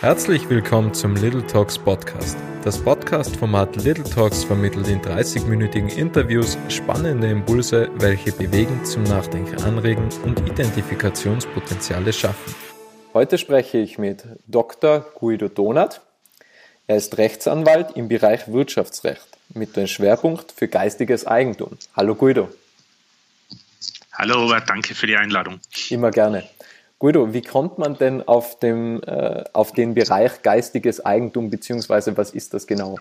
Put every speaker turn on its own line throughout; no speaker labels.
Herzlich willkommen zum Little Talks Podcast. Das Podcast-Format Little Talks vermittelt in 30-minütigen Interviews spannende Impulse, welche bewegen, zum Nachdenken anregen und Identifikationspotenziale schaffen. Heute spreche ich mit Dr. Guido Donat. Er ist Rechtsanwalt im Bereich Wirtschaftsrecht mit dem Schwerpunkt für geistiges Eigentum. Hallo Guido.
Hallo Robert, danke für die Einladung.
Immer gerne. Guido, wie kommt man denn auf, dem, äh, auf den Bereich geistiges Eigentum, beziehungsweise was ist das genau?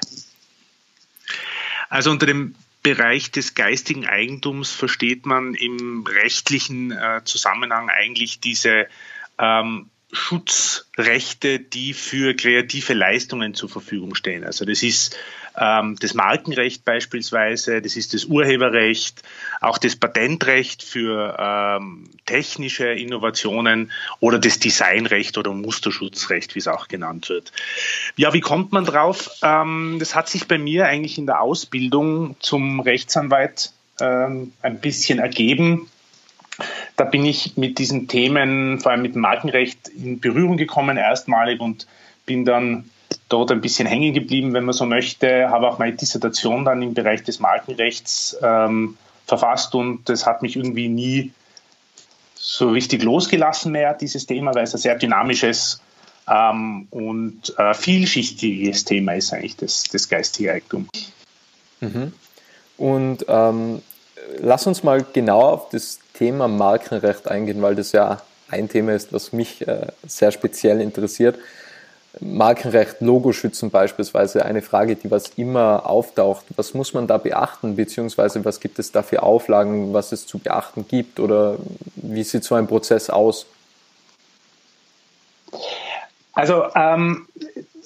Also unter dem Bereich des geistigen Eigentums versteht man im rechtlichen äh, Zusammenhang eigentlich diese ähm, Schutzrechte, die für kreative Leistungen zur Verfügung stehen. Also das ist ähm, das Markenrecht beispielsweise, das ist das Urheberrecht, auch das Patentrecht für ähm, technische Innovationen oder das Designrecht oder Musterschutzrecht, wie es auch genannt wird. Ja, wie kommt man drauf? Ähm, das hat sich bei mir eigentlich in der Ausbildung zum Rechtsanwalt ähm, ein bisschen ergeben da bin ich mit diesen Themen, vor allem mit dem Markenrecht, in Berührung gekommen erstmalig und bin dann dort ein bisschen hängen geblieben, wenn man so möchte. Habe auch meine Dissertation dann im Bereich des Markenrechts ähm, verfasst und das hat mich irgendwie nie so richtig losgelassen mehr, dieses Thema, weil es ein sehr dynamisches ähm, und äh, vielschichtiges Thema ist eigentlich das, das geistige Eigentum.
Mhm. Und ähm, lass uns mal genauer auf das Thema Markenrecht eingehen, weil das ja ein Thema ist, was mich äh, sehr speziell interessiert. Markenrecht, Logoschützen beispielsweise, eine Frage, die was immer auftaucht. Was muss man da beachten, beziehungsweise was gibt es da für Auflagen, was es zu beachten gibt oder wie sieht so ein Prozess aus?
Also ähm,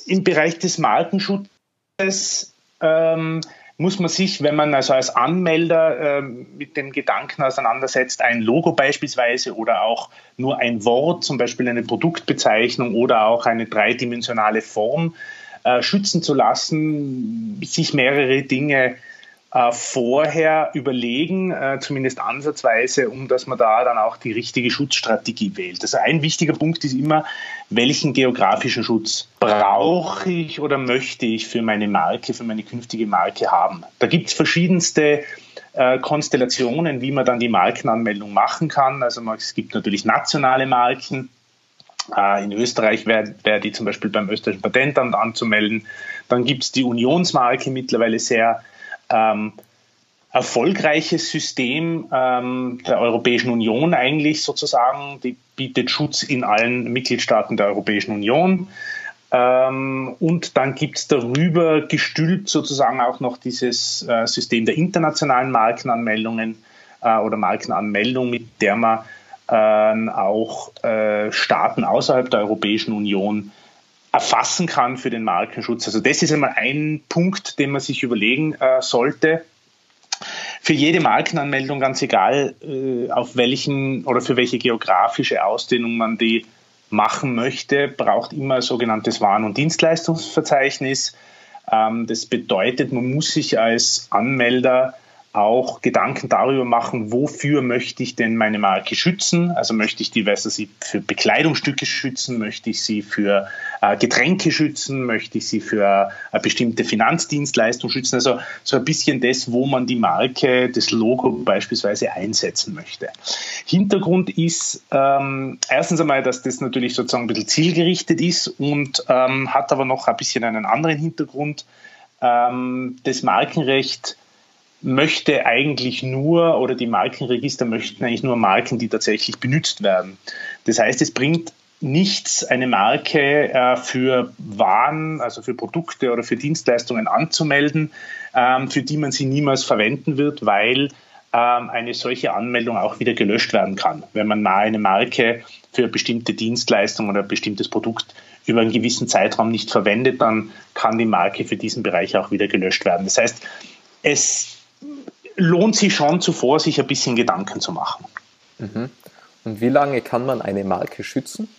im Bereich des Markenschutzes ähm, muss man sich, wenn man also als Anmelder äh, mit dem Gedanken auseinandersetzt, ein Logo beispielsweise oder auch nur ein Wort, zum Beispiel eine Produktbezeichnung oder auch eine dreidimensionale Form äh, schützen zu lassen, sich mehrere Dinge äh, vorher überlegen, äh, zumindest ansatzweise, um dass man da dann auch die richtige Schutzstrategie wählt. Also ein wichtiger Punkt ist immer, welchen geografischen Schutz brauche ich oder möchte ich für meine Marke, für meine künftige Marke haben. Da gibt es verschiedenste äh, Konstellationen, wie man dann die Markenanmeldung machen kann. Also es gibt natürlich nationale Marken. Äh, in Österreich wäre wär die zum Beispiel beim österreichischen Patentamt anzumelden. Dann gibt es die Unionsmarke mittlerweile sehr ähm, erfolgreiches System ähm, der Europäischen Union eigentlich sozusagen. Die bietet Schutz in allen Mitgliedstaaten der Europäischen Union. Ähm, und dann gibt es darüber gestülpt sozusagen auch noch dieses äh, System der internationalen Markenanmeldungen äh, oder Markenanmeldung, mit der man äh, auch Staaten außerhalb der Europäischen Union erfassen kann für den Markenschutz. Also das ist einmal ein Punkt, den man sich überlegen äh, sollte. Für jede Markenanmeldung, ganz egal, äh, auf welchen oder für welche geografische Ausdehnung man die machen möchte, braucht immer ein sogenanntes Waren- und Dienstleistungsverzeichnis. Ähm, das bedeutet, man muss sich als Anmelder auch Gedanken darüber machen, wofür möchte ich denn meine Marke schützen? Also möchte ich die, weiß ich, für Bekleidungsstücke schützen, möchte ich sie für äh, Getränke schützen, möchte ich sie für äh, bestimmte Finanzdienstleistung schützen? Also so ein bisschen das, wo man die Marke, das Logo beispielsweise einsetzen möchte. Hintergrund ist ähm, erstens einmal, dass das natürlich sozusagen ein bisschen zielgerichtet ist und ähm, hat aber noch ein bisschen einen anderen Hintergrund. Ähm, das Markenrecht möchte eigentlich nur oder die Markenregister möchten eigentlich nur Marken, die tatsächlich benutzt werden. Das heißt, es bringt nichts, eine Marke äh, für Waren, also für Produkte oder für Dienstleistungen anzumelden, ähm, für die man sie niemals verwenden wird, weil ähm, eine solche Anmeldung auch wieder gelöscht werden kann. Wenn man mal eine Marke für bestimmte Dienstleistungen oder bestimmtes Produkt über einen gewissen Zeitraum nicht verwendet, dann kann die Marke für diesen Bereich auch wieder gelöscht werden. Das heißt, es lohnt sich schon zuvor, sich ein bisschen Gedanken zu machen.
Mhm. Und wie lange kann man eine Marke schützen?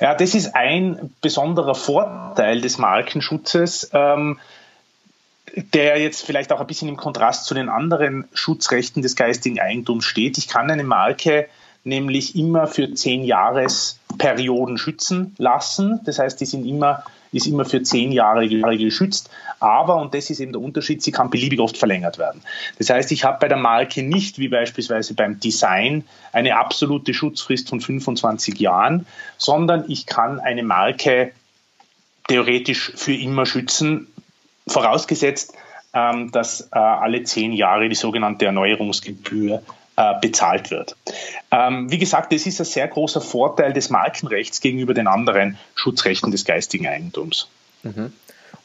Ja, das ist ein besonderer Vorteil des Markenschutzes, ähm, der jetzt vielleicht auch ein bisschen im Kontrast zu den anderen Schutzrechten des geistigen Eigentums steht. Ich kann eine Marke nämlich immer für zehn Jahres Perioden schützen lassen. Das heißt, die sind immer, ist immer für zehn Jahre, Jahre geschützt. Aber, und das ist eben der Unterschied, sie kann beliebig oft verlängert werden. Das heißt, ich habe bei der Marke nicht wie beispielsweise beim Design eine absolute Schutzfrist von 25 Jahren, sondern ich kann eine Marke theoretisch für immer schützen, vorausgesetzt, ähm, dass äh, alle zehn Jahre die sogenannte Erneuerungsgebühr bezahlt wird. Ähm, wie gesagt, das ist ein sehr großer Vorteil des Markenrechts gegenüber den anderen Schutzrechten des geistigen Eigentums.
Mhm.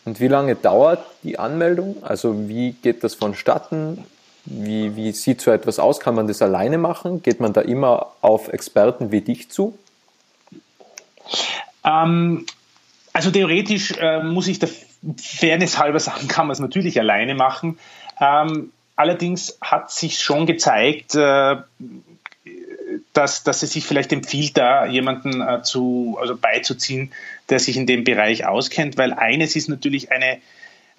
Und wie lange dauert die Anmeldung? Also wie geht das vonstatten? Wie, wie sieht so etwas aus? Kann man das alleine machen? Geht man da immer auf Experten wie dich zu?
Ähm, also theoretisch äh, muss ich der Fairness halber sagen, kann man es natürlich alleine machen. Ähm, Allerdings hat sich schon gezeigt, äh, dass, dass es sich vielleicht empfiehlt, da jemanden äh, zu, also beizuziehen, der sich in dem Bereich auskennt, weil eines ist natürlich eine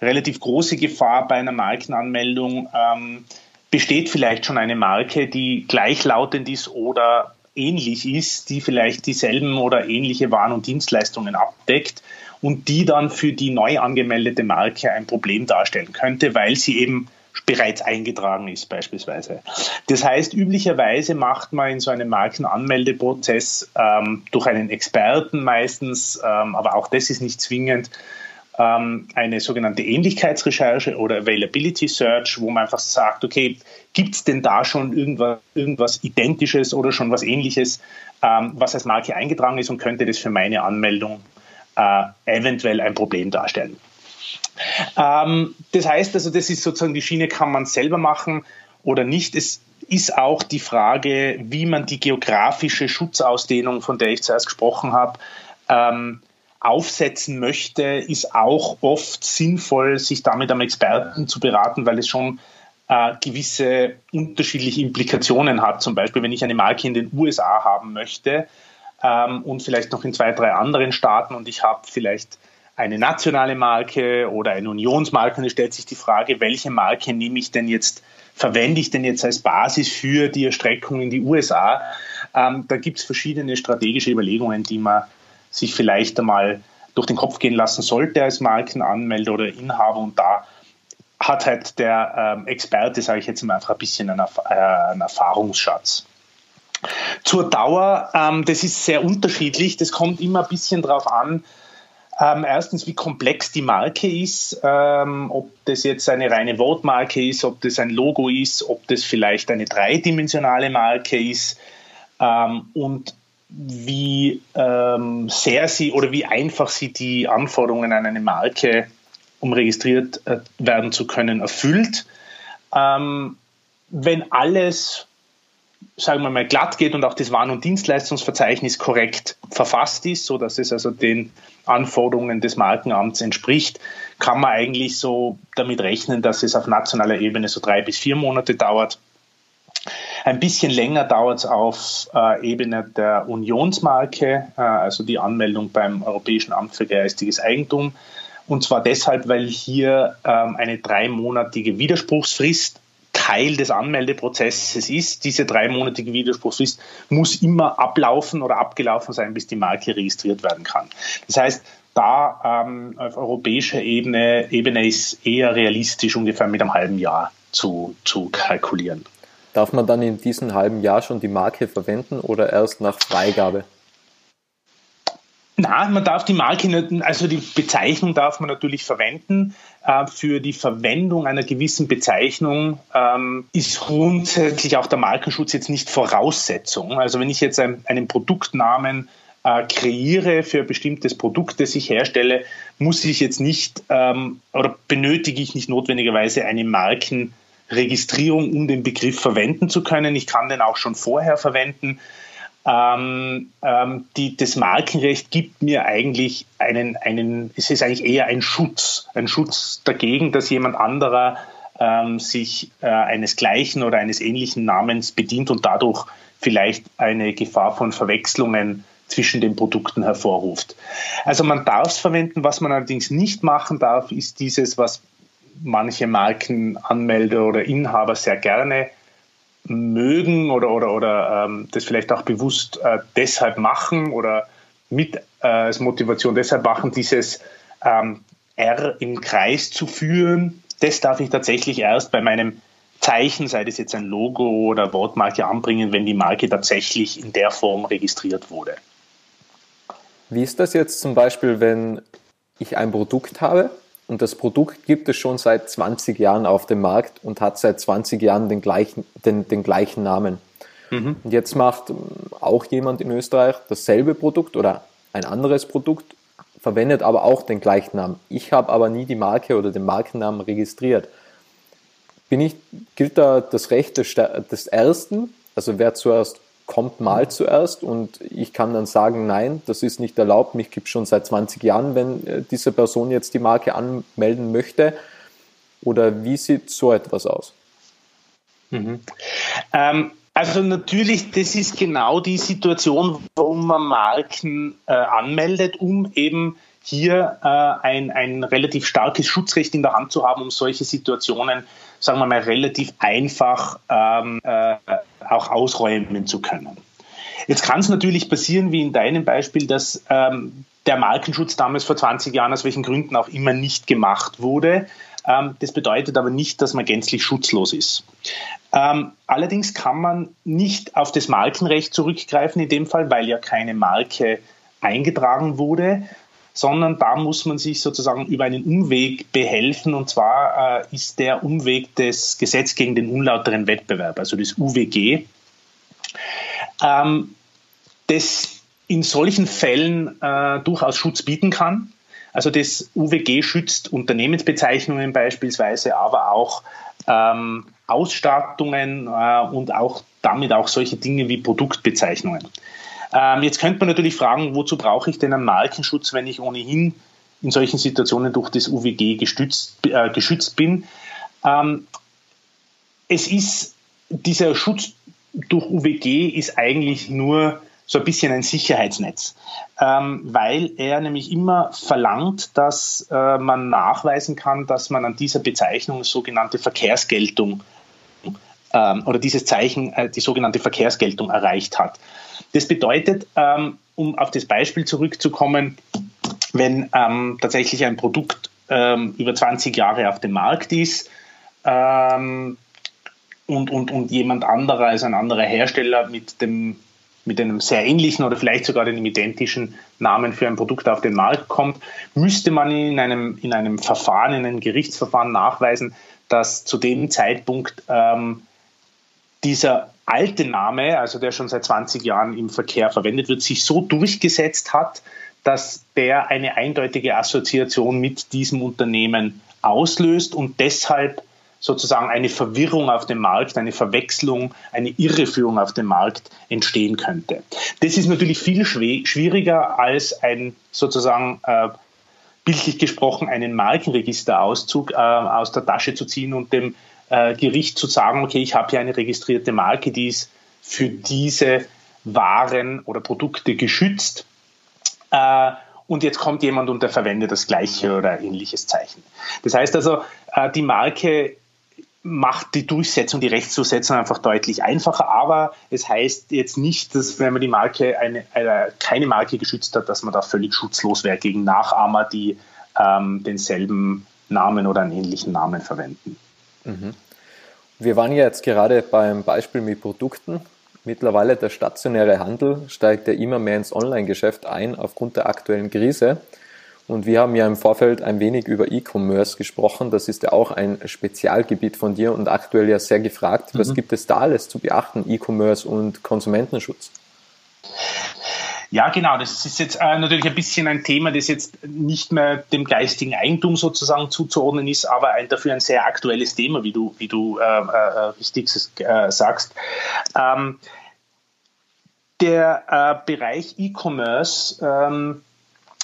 relativ große Gefahr bei einer Markenanmeldung. Ähm, besteht vielleicht schon eine Marke, die gleichlautend ist oder ähnlich ist, die vielleicht dieselben oder ähnliche Waren und Dienstleistungen abdeckt und die dann für die neu angemeldete Marke ein Problem darstellen könnte, weil sie eben bereits eingetragen ist beispielsweise. Das heißt, üblicherweise macht man in so einem Markenanmeldeprozess ähm, durch einen Experten meistens, ähm, aber auch das ist nicht zwingend, ähm, eine sogenannte Ähnlichkeitsrecherche oder Availability Search, wo man einfach sagt, okay, gibt es denn da schon irgendwas, irgendwas Identisches oder schon was Ähnliches, ähm, was als Marke eingetragen ist und könnte das für meine Anmeldung äh, eventuell ein Problem darstellen. Ähm, das heißt also, das ist sozusagen die Schiene, kann man selber machen oder nicht. Es ist auch die Frage, wie man die geografische Schutzausdehnung, von der ich zuerst gesprochen habe, ähm, aufsetzen möchte, ist auch oft sinnvoll, sich damit am Experten zu beraten, weil es schon äh, gewisse unterschiedliche Implikationen hat. Zum Beispiel, wenn ich eine Marke in den USA haben möchte ähm, und vielleicht noch in zwei, drei anderen Staaten und ich habe vielleicht eine nationale Marke oder eine Unionsmarke und es stellt sich die Frage, welche Marke nehme ich denn jetzt, verwende ich denn jetzt als Basis für die Erstreckung in die USA? Ähm, da gibt es verschiedene strategische Überlegungen, die man sich vielleicht einmal durch den Kopf gehen lassen sollte als Markenanmelder oder Inhaber und da hat halt der ähm, Experte, sage ich jetzt mal, einfach ein bisschen einen, äh, einen Erfahrungsschatz. Zur Dauer, ähm, das ist sehr unterschiedlich. Das kommt immer ein bisschen darauf an, ähm, erstens, wie komplex die Marke ist, ähm, ob das jetzt eine reine Wortmarke ist, ob das ein Logo ist, ob das vielleicht eine dreidimensionale Marke ist ähm, und wie ähm, sehr sie oder wie einfach sie die Anforderungen an eine Marke, um registriert äh, werden zu können, erfüllt. Ähm, wenn alles sagen wir mal, glatt geht und auch das Waren- und Dienstleistungsverzeichnis korrekt verfasst ist, so dass es also den Anforderungen des Markenamts entspricht, kann man eigentlich so damit rechnen, dass es auf nationaler Ebene so drei bis vier Monate dauert. Ein bisschen länger dauert es auf äh, Ebene der Unionsmarke, äh, also die Anmeldung beim Europäischen Amt für geistiges Eigentum. Und zwar deshalb, weil hier ähm, eine dreimonatige Widerspruchsfrist Teil des Anmeldeprozesses ist. Diese dreimonatige Widerspruchsfrist muss immer ablaufen oder abgelaufen sein, bis die Marke registriert werden kann. Das heißt, da ähm, auf europäischer Ebene, Ebene ist eher realistisch, ungefähr mit einem halben Jahr zu, zu kalkulieren.
Darf man dann in diesem halben Jahr schon die Marke verwenden oder erst nach Freigabe?
Na, man darf die Marke, also die Bezeichnung darf man natürlich verwenden. Äh, für die Verwendung einer gewissen Bezeichnung ähm, ist grundsätzlich auch der Markenschutz jetzt nicht Voraussetzung. Also wenn ich jetzt ein, einen Produktnamen äh, kreiere für ein bestimmtes Produkt, das ich herstelle, muss ich jetzt nicht ähm, oder benötige ich nicht notwendigerweise eine Markenregistrierung, um den Begriff verwenden zu können. Ich kann den auch schon vorher verwenden. Ähm, ähm, die, das Markenrecht gibt mir eigentlich einen, einen, es ist eigentlich eher ein Schutz, ein Schutz dagegen, dass jemand anderer ähm, sich äh, eines gleichen oder eines ähnlichen Namens bedient und dadurch vielleicht eine Gefahr von Verwechslungen zwischen den Produkten hervorruft. Also man darf es verwenden, was man allerdings nicht machen darf, ist dieses, was manche Markenanmelder oder Inhaber sehr gerne mögen oder, oder, oder ähm, das vielleicht auch bewusst äh, deshalb machen oder mit äh, als Motivation deshalb machen, dieses ähm, R im Kreis zu führen, das darf ich tatsächlich erst bei meinem Zeichen, sei das jetzt ein Logo oder Wortmarke anbringen, wenn die Marke tatsächlich in der Form registriert wurde.
Wie ist das jetzt zum Beispiel, wenn ich ein Produkt habe und das Produkt gibt es schon seit 20 Jahren auf dem Markt und hat seit 20 Jahren den gleichen, den, den gleichen Namen. Mhm. Und jetzt macht auch jemand in Österreich dasselbe Produkt oder ein anderes Produkt, verwendet aber auch den gleichen Namen. Ich habe aber nie die Marke oder den Markennamen registriert. Bin ich, gilt da das Recht des, des Ersten? Also wer zuerst kommt mal zuerst und ich kann dann sagen, nein, das ist nicht erlaubt, mich gibt es schon seit 20 Jahren, wenn äh, diese Person jetzt die Marke anmelden möchte. Oder wie sieht so etwas aus?
Mhm. Ähm, also natürlich, das ist genau die Situation, warum man Marken äh, anmeldet, um eben hier äh, ein, ein relativ starkes Schutzrecht in der Hand zu haben, um solche Situationen, sagen wir mal, relativ einfach ähm, äh, auch ausräumen zu können. Jetzt kann es natürlich passieren, wie in deinem Beispiel, dass ähm, der Markenschutz damals vor 20 Jahren aus welchen Gründen auch immer nicht gemacht wurde. Ähm, das bedeutet aber nicht, dass man gänzlich schutzlos ist. Ähm, allerdings kann man nicht auf das Markenrecht zurückgreifen in dem Fall, weil ja keine Marke eingetragen wurde, sondern da muss man sich sozusagen über einen Umweg behelfen. Und zwar äh, ist der Umweg des Gesetz gegen den unlauteren Wettbewerb, also das UWG, ähm, das in solchen Fällen äh, durchaus Schutz bieten kann. Also das UWG schützt Unternehmensbezeichnungen beispielsweise, aber auch ähm, Ausstattungen äh, und auch damit auch solche Dinge wie Produktbezeichnungen. Ähm, jetzt könnte man natürlich fragen, wozu brauche ich denn einen Markenschutz, wenn ich ohnehin in solchen Situationen durch das UWG gestützt, äh, geschützt bin? Ähm, es ist, dieser Schutz durch UWG ist eigentlich nur so ein bisschen ein Sicherheitsnetz, ähm, weil er nämlich immer verlangt, dass äh, man nachweisen kann, dass man an dieser Bezeichnung sogenannte Verkehrsgeltung ähm, oder dieses Zeichen äh, die sogenannte Verkehrsgeltung erreicht hat. Das bedeutet, ähm, um auf das Beispiel zurückzukommen, wenn ähm, tatsächlich ein Produkt ähm, über 20 Jahre auf dem Markt ist, ähm, und, und, und jemand anderer, also ein anderer Hersteller mit dem mit einem sehr ähnlichen oder vielleicht sogar dem identischen Namen für ein Produkt auf den Markt kommt, müsste man in einem, in einem Verfahren, in einem Gerichtsverfahren nachweisen, dass zu dem Zeitpunkt ähm, dieser alte Name, also der schon seit 20 Jahren im Verkehr verwendet wird, sich so durchgesetzt hat, dass der eine eindeutige Assoziation mit diesem Unternehmen auslöst und deshalb sozusagen eine Verwirrung auf dem Markt, eine Verwechslung, eine Irreführung auf dem Markt entstehen könnte. Das ist natürlich viel schwieriger als ein sozusagen äh, bildlich gesprochen einen Markenregisterauszug äh, aus der Tasche zu ziehen und dem äh, Gericht zu sagen, okay, ich habe hier eine registrierte Marke, die ist für diese Waren oder Produkte geschützt. Äh, und jetzt kommt jemand und der verwendet das gleiche oder ähnliches Zeichen. Das heißt also, äh, die Marke macht die Durchsetzung, die Rechtszusetzung einfach deutlich einfacher. Aber es heißt jetzt nicht, dass wenn man die Marke eine, eine keine Marke geschützt hat, dass man da völlig schutzlos wäre gegen Nachahmer, die ähm, denselben Namen oder einen ähnlichen Namen verwenden.
Mhm. Wir waren ja jetzt gerade beim Beispiel mit Produkten. Mittlerweile der stationäre Handel steigt ja immer mehr ins Online-Geschäft ein aufgrund der aktuellen Krise. Und wir haben ja im Vorfeld ein wenig über E-Commerce gesprochen. Das ist ja auch ein Spezialgebiet von dir und aktuell ja sehr gefragt. Was mhm. gibt es da alles zu beachten, E-Commerce und Konsumentenschutz?
Ja, genau. Das ist jetzt äh, natürlich ein bisschen ein Thema, das jetzt nicht mehr dem geistigen Eigentum sozusagen zuzuordnen ist, aber ein, dafür ein sehr aktuelles Thema, wie du, wie du äh, äh, richtig äh, sagst. Ähm, der äh, Bereich E-Commerce ähm,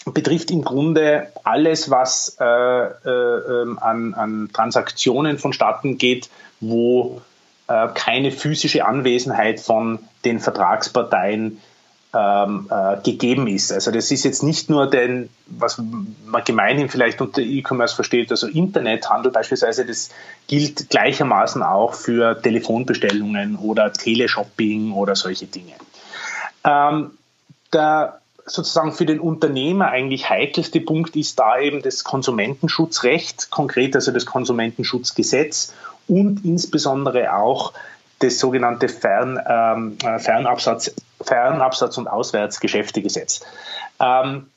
betrifft im Grunde alles, was äh, äh, ähm, an, an, Transaktionen vonstatten geht, wo keine physische Anwesenheit von den Vertragsparteien ähm, äh, gegeben ist. Also das ist jetzt nicht nur den, was man gemeinhin vielleicht unter E-Commerce versteht, also Internethandel beispielsweise, das gilt gleichermaßen auch für Telefonbestellungen oder Teleshopping oder solche Dinge. Ähm, der sozusagen für den Unternehmer eigentlich heikelste Punkt ist da eben das Konsumentenschutzrecht, konkret also das Konsumentenschutzgesetz und insbesondere auch das sogenannte Fern, ähm, äh, Fernabsatz, Fernabsatz und Auswärtsgeschäftegesetz. Ähm,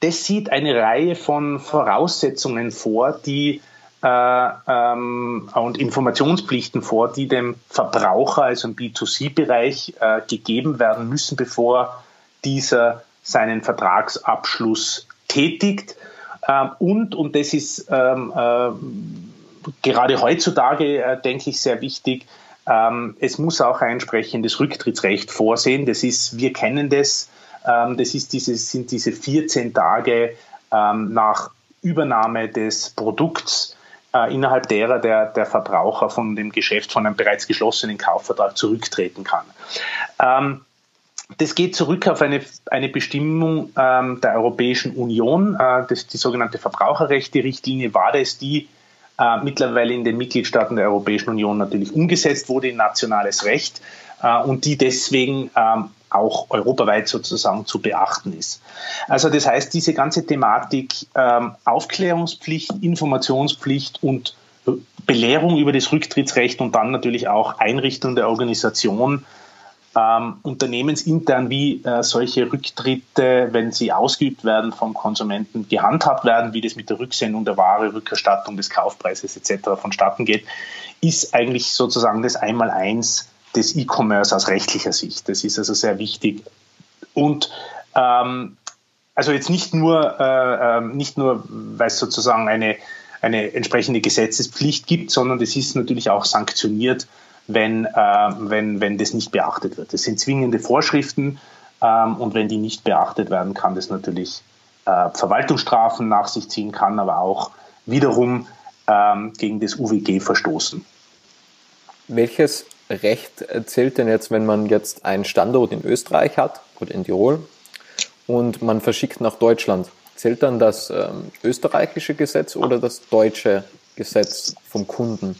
das sieht eine Reihe von Voraussetzungen vor, die äh, ähm, und Informationspflichten vor, die dem Verbraucher, also im B2C-Bereich, äh, gegeben werden müssen, bevor dieser seinen Vertragsabschluss tätigt. Ähm, und, und das ist ähm, äh, gerade heutzutage, denke ich, sehr wichtig, es muss auch ein entsprechendes Rücktrittsrecht vorsehen. Das ist, wir kennen das, ähm, das ist diese, sind diese 14 Tage ähm, nach Übernahme des Produkts, äh, innerhalb derer der, der Verbraucher von dem Geschäft, von einem bereits geschlossenen Kaufvertrag zurücktreten kann. Ähm, das geht zurück auf eine, eine Bestimmung ähm, der Europäischen Union, äh, das, die sogenannte Verbraucherrechte-Richtlinie war das, die äh, mittlerweile in den Mitgliedstaaten der Europäischen Union natürlich umgesetzt wurde in nationales Recht äh, und die deswegen ähm, auch europaweit sozusagen zu beachten ist. Also das heißt, diese ganze Thematik ähm, Aufklärungspflicht, Informationspflicht und Belehrung über das Rücktrittsrecht und dann natürlich auch Einrichtung der Organisation ähm, unternehmensintern, wie äh, solche Rücktritte, wenn sie ausgeübt werden vom Konsumenten, gehandhabt werden, wie das mit der Rücksendung der Ware, Rückerstattung des Kaufpreises etc. vonstatten geht, ist eigentlich sozusagen das Einmaleins des E-Commerce aus rechtlicher Sicht. Das ist also sehr wichtig. Und ähm, also jetzt nicht nur, äh, ähm, nicht nur, weil es sozusagen eine, eine entsprechende Gesetzespflicht gibt, sondern das ist natürlich auch sanktioniert wenn, äh, wenn, wenn das nicht beachtet wird. Das sind zwingende Vorschriften ähm, und wenn die nicht beachtet werden, kann das natürlich äh, Verwaltungsstrafen nach sich ziehen, kann aber auch wiederum ähm, gegen das UWG verstoßen.
Welches Recht zählt denn jetzt, wenn man jetzt einen Standort in Österreich hat oder in Tirol und man verschickt nach Deutschland? Zählt dann das ähm, österreichische Gesetz oder das deutsche Gesetz vom Kunden?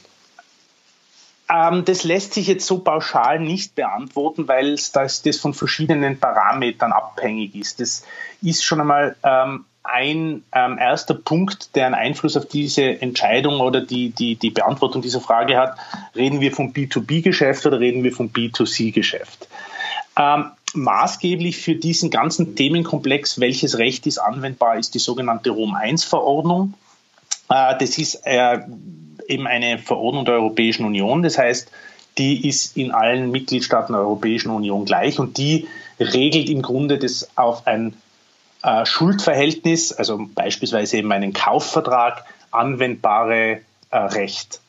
Ähm, das lässt sich jetzt so pauschal nicht beantworten, weil das, das von verschiedenen Parametern abhängig ist. Das ist schon einmal ähm, ein ähm, erster Punkt, der einen Einfluss auf diese Entscheidung oder die, die, die Beantwortung dieser Frage hat. Reden wir vom B2B-Geschäft oder reden wir vom B2C-Geschäft? Ähm, maßgeblich für diesen ganzen Themenkomplex, welches Recht ist anwendbar, ist die sogenannte Rom-1-Verordnung. Äh, das ist äh, eben eine Verordnung der Europäischen Union. Das heißt, die ist in allen Mitgliedstaaten der Europäischen Union gleich und die regelt im Grunde das auf ein äh, Schuldverhältnis, also beispielsweise eben einen Kaufvertrag, anwendbare äh, Recht.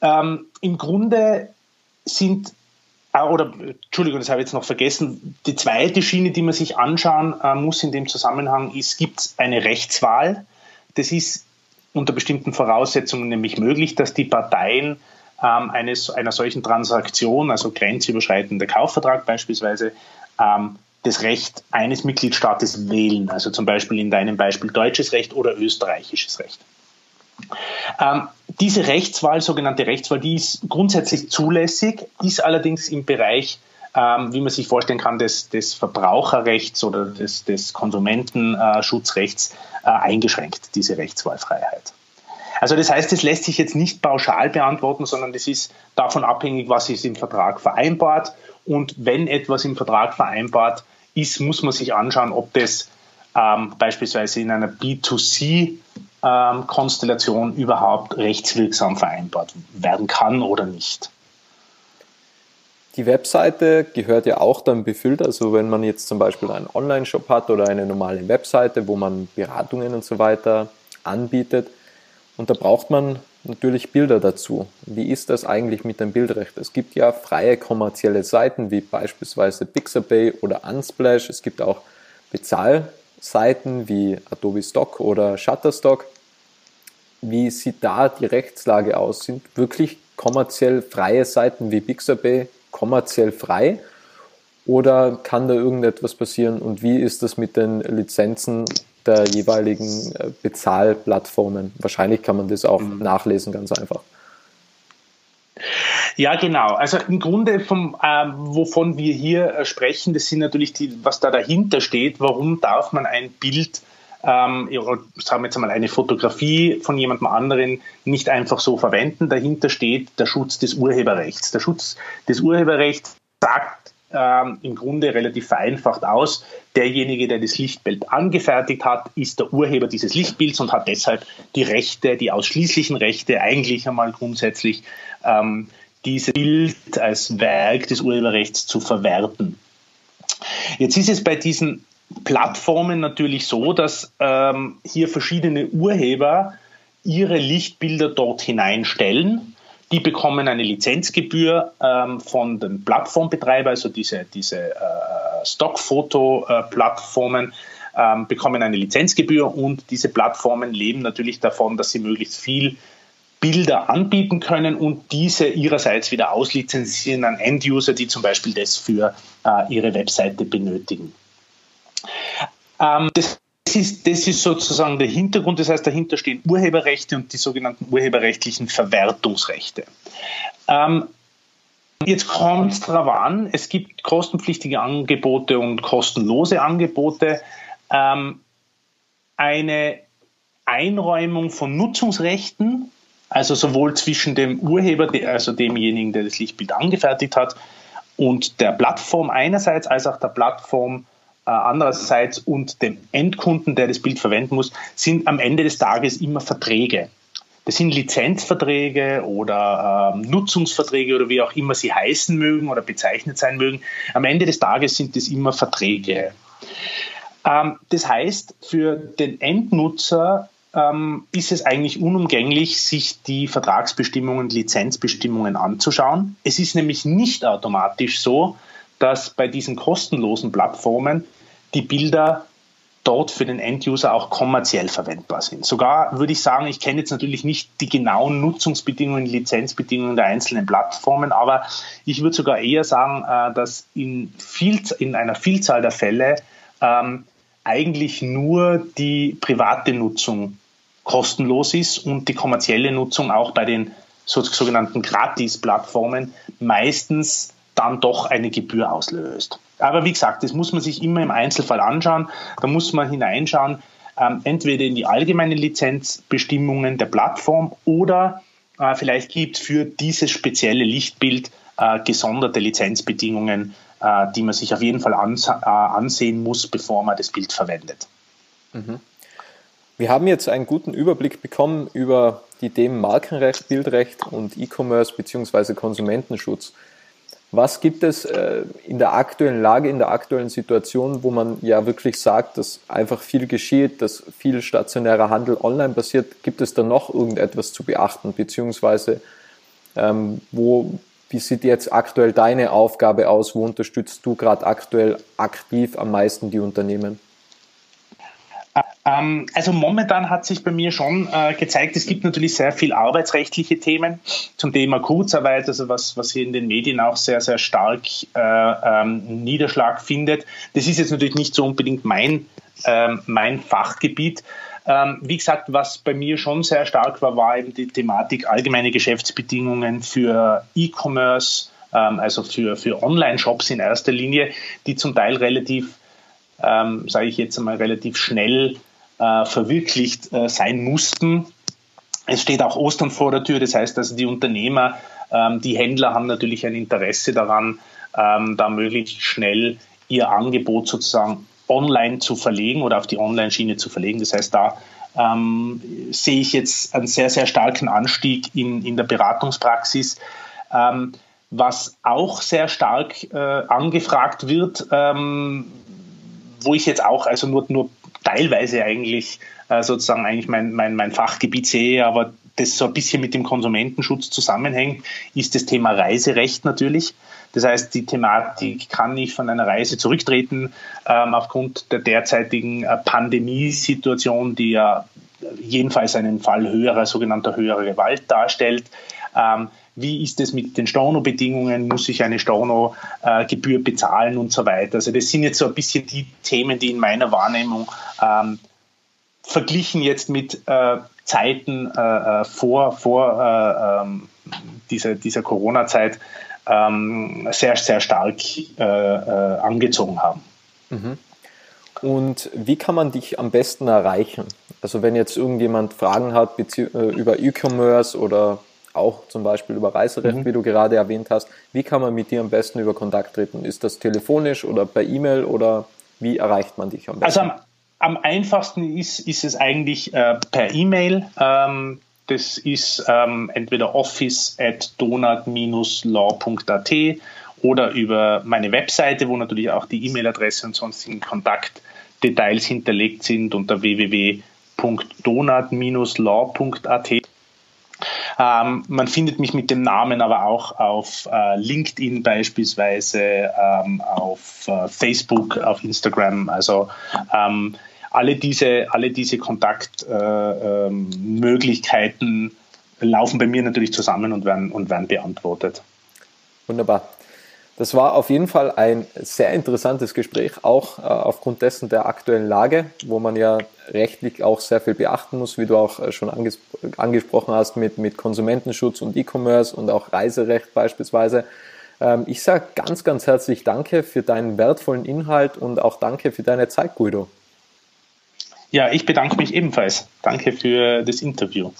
Ähm, Im Grunde sind äh, oder Entschuldigung, das habe ich jetzt noch vergessen. Die zweite Schiene, die man sich anschauen äh, muss in dem Zusammenhang, ist, gibt es eine Rechtswahl? Das ist unter bestimmten Voraussetzungen nämlich möglich, dass die Parteien ähm, eines, einer solchen Transaktion, also grenzüberschreitender Kaufvertrag beispielsweise, ähm, das Recht eines Mitgliedstaates wählen, also zum Beispiel in deinem Beispiel deutsches Recht oder österreichisches Recht. Ähm, diese Rechtswahl, sogenannte Rechtswahl, die ist grundsätzlich zulässig, ist allerdings im Bereich, ähm, wie man sich vorstellen kann, des, des Verbraucherrechts oder des, des Konsumentenschutzrechts äh, eingeschränkt, diese Rechtswahlfreiheit. Also das heißt, es lässt sich jetzt nicht pauschal beantworten, sondern das ist davon abhängig, was ist im Vertrag vereinbart. Und wenn etwas im Vertrag vereinbart ist, muss man sich anschauen, ob das ähm, beispielsweise in einer B2C-Konstellation ähm, überhaupt rechtswirksam vereinbart werden kann oder nicht.
Die Webseite gehört ja auch dann befüllt. Also wenn man jetzt zum Beispiel einen Online-Shop hat oder eine normale Webseite, wo man Beratungen und so weiter anbietet. Und da braucht man natürlich Bilder dazu. Wie ist das eigentlich mit dem Bildrecht? Es gibt ja freie kommerzielle Seiten wie beispielsweise Pixabay oder Unsplash. Es gibt auch Bezahlseiten wie Adobe Stock oder Shutterstock. Wie sieht da die Rechtslage aus? Sind wirklich kommerziell freie Seiten wie Pixabay kommerziell frei? Oder kann da irgendetwas passieren und wie ist das mit den Lizenzen der jeweiligen äh, Bezahlplattformen? Wahrscheinlich kann man das auch mhm. nachlesen, ganz einfach.
Ja, genau. Also im Grunde, vom, äh, wovon wir hier äh, sprechen, das sind natürlich die, was da dahinter steht. Warum darf man ein Bild, ähm, sagen wir jetzt mal eine Fotografie von jemandem anderen nicht einfach so verwenden? Dahinter steht der Schutz des Urheberrechts. Der Schutz des Urheberrechts sagt ähm, im Grunde relativ vereinfacht aus, derjenige, der das Lichtbild angefertigt hat, ist der Urheber dieses Lichtbilds und hat deshalb die Rechte, die ausschließlichen Rechte eigentlich einmal grundsätzlich ähm, dieses Bild als Werk des Urheberrechts zu verwerten. Jetzt ist es bei diesen Plattformen natürlich so, dass ähm, hier verschiedene Urheber ihre Lichtbilder dort hineinstellen. Die bekommen eine Lizenzgebühr ähm, von dem Plattformbetreiber, also diese, diese äh, Stockfoto-Plattformen ähm, bekommen eine Lizenzgebühr und diese Plattformen leben natürlich davon, dass sie möglichst viel Bilder anbieten können und diese ihrerseits wieder auslizenzieren an End-User, die zum Beispiel das für äh, ihre Webseite benötigen. Ähm, das ist, das ist sozusagen der Hintergrund, das heißt, dahinter stehen Urheberrechte und die sogenannten urheberrechtlichen Verwertungsrechte. Ähm, jetzt kommt es darauf an, es gibt kostenpflichtige Angebote und kostenlose Angebote. Ähm, eine Einräumung von Nutzungsrechten also sowohl zwischen dem Urheber, also demjenigen, der das Lichtbild angefertigt hat, und der Plattform einerseits, als auch der Plattform andererseits und dem Endkunden, der das Bild verwenden muss, sind am Ende des Tages immer Verträge. Das sind Lizenzverträge oder ähm, Nutzungsverträge oder wie auch immer sie heißen mögen oder bezeichnet sein mögen. Am Ende des Tages sind es immer Verträge. Ähm, das heißt, für den Endnutzer ähm, ist es eigentlich unumgänglich, sich die Vertragsbestimmungen, Lizenzbestimmungen anzuschauen. Es ist nämlich nicht automatisch so, dass bei diesen kostenlosen Plattformen die Bilder dort für den Enduser auch kommerziell verwendbar sind. Sogar würde ich sagen, ich kenne jetzt natürlich nicht die genauen Nutzungsbedingungen, Lizenzbedingungen der einzelnen Plattformen, aber ich würde sogar eher sagen, äh, dass in, viel, in einer Vielzahl der Fälle ähm, eigentlich nur die private Nutzung kostenlos ist und die kommerzielle Nutzung auch bei den sogenannten Gratis-Plattformen meistens dann doch eine Gebühr auslöst. Aber wie gesagt, das muss man sich immer im Einzelfall anschauen. Da muss man hineinschauen, ähm, entweder in die allgemeinen Lizenzbestimmungen der Plattform oder äh, vielleicht gibt für dieses spezielle Lichtbild äh, gesonderte Lizenzbedingungen, äh, die man sich auf jeden Fall äh, ansehen muss, bevor man das Bild verwendet.
Mhm. Wir haben jetzt einen guten Überblick bekommen über die Themen Markenrecht, Bildrecht und E-Commerce bzw. Konsumentenschutz. Was gibt es äh, in der aktuellen Lage, in der aktuellen Situation, wo man ja wirklich sagt, dass einfach viel geschieht, dass viel stationärer Handel online passiert? Gibt es da noch irgendetwas zu beachten, beziehungsweise ähm, wo, wie sieht jetzt aktuell deine Aufgabe aus? Wo unterstützt du gerade aktuell aktiv am meisten die Unternehmen?
Ähm, also momentan hat sich bei mir schon äh, gezeigt, es gibt natürlich sehr viel arbeitsrechtliche Themen zum Thema Kurzarbeit, also was, was hier in den Medien auch sehr, sehr stark äh, ähm, Niederschlag findet. Das ist jetzt natürlich nicht so unbedingt mein, ähm, mein Fachgebiet. Ähm, wie gesagt, was bei mir schon sehr stark war, war eben die Thematik allgemeine Geschäftsbedingungen für E-Commerce, also für, für Online-Shops in erster Linie, die zum Teil relativ ähm, sage ich jetzt einmal, relativ schnell äh, verwirklicht äh, sein mussten. Es steht auch Ostern vor der Tür, das heißt also die Unternehmer, ähm, die Händler haben natürlich ein Interesse daran, ähm, da möglichst schnell ihr Angebot sozusagen online zu verlegen oder auf die Online-Schiene zu verlegen. Das heißt, da ähm, sehe ich jetzt einen sehr, sehr starken Anstieg in, in der Beratungspraxis. Ähm, was auch sehr stark äh, angefragt wird, ähm, wo ich jetzt auch also nur, nur teilweise eigentlich äh, sozusagen eigentlich mein, mein, mein Fachgebiet sehe, aber das so ein bisschen mit dem Konsumentenschutz zusammenhängt, ist das Thema Reiserecht natürlich. Das heißt, die Thematik, kann ich von einer Reise zurücktreten ähm, aufgrund der derzeitigen äh, Pandemiesituation, die ja jedenfalls einen Fall höherer, sogenannter höherer Gewalt darstellt. Ähm, wie ist es mit den Storno-Bedingungen, muss ich eine Storno-Gebühr äh, bezahlen und so weiter. Also das sind jetzt so ein bisschen die Themen, die in meiner Wahrnehmung ähm, verglichen jetzt mit äh, Zeiten äh, äh vor, vor äh, ähm, dieser, dieser Corona-Zeit ähm, sehr, sehr stark äh, angezogen haben.
Mhm. Und wie kann man dich am besten erreichen? Also wenn jetzt irgendjemand Fragen hat über E-Commerce oder auch zum Beispiel über Reiserecht, mhm. wie du gerade erwähnt hast, wie kann man mit dir am besten über Kontakt treten? Ist das telefonisch oder per E-Mail oder wie erreicht man dich am
besten? Also am, am einfachsten ist, ist es eigentlich äh, per E-Mail. Ähm, das ist ähm, entweder office at donut-law.at oder über meine Webseite, wo natürlich auch die E-Mail-Adresse und sonstigen Kontaktdetails hinterlegt sind unter www.donut-law.at. Ähm, man findet mich mit dem Namen aber auch auf äh, LinkedIn beispielsweise, ähm, auf äh, Facebook, auf Instagram. Also ähm, alle diese, alle diese Kontaktmöglichkeiten äh, ähm, laufen bei mir natürlich zusammen und werden, und werden beantwortet.
Wunderbar. Das war auf jeden Fall ein sehr interessantes Gespräch, auch äh, aufgrund dessen der aktuellen Lage, wo man ja rechtlich auch sehr viel beachten muss, wie du auch äh, schon anges angesprochen hast mit, mit Konsumentenschutz und E-Commerce und auch Reiserecht beispielsweise. Ähm, ich sage ganz, ganz herzlich Danke für deinen wertvollen Inhalt und auch danke für deine Zeit, Guido.
Ja, ich bedanke mich ebenfalls. Danke für das Interview.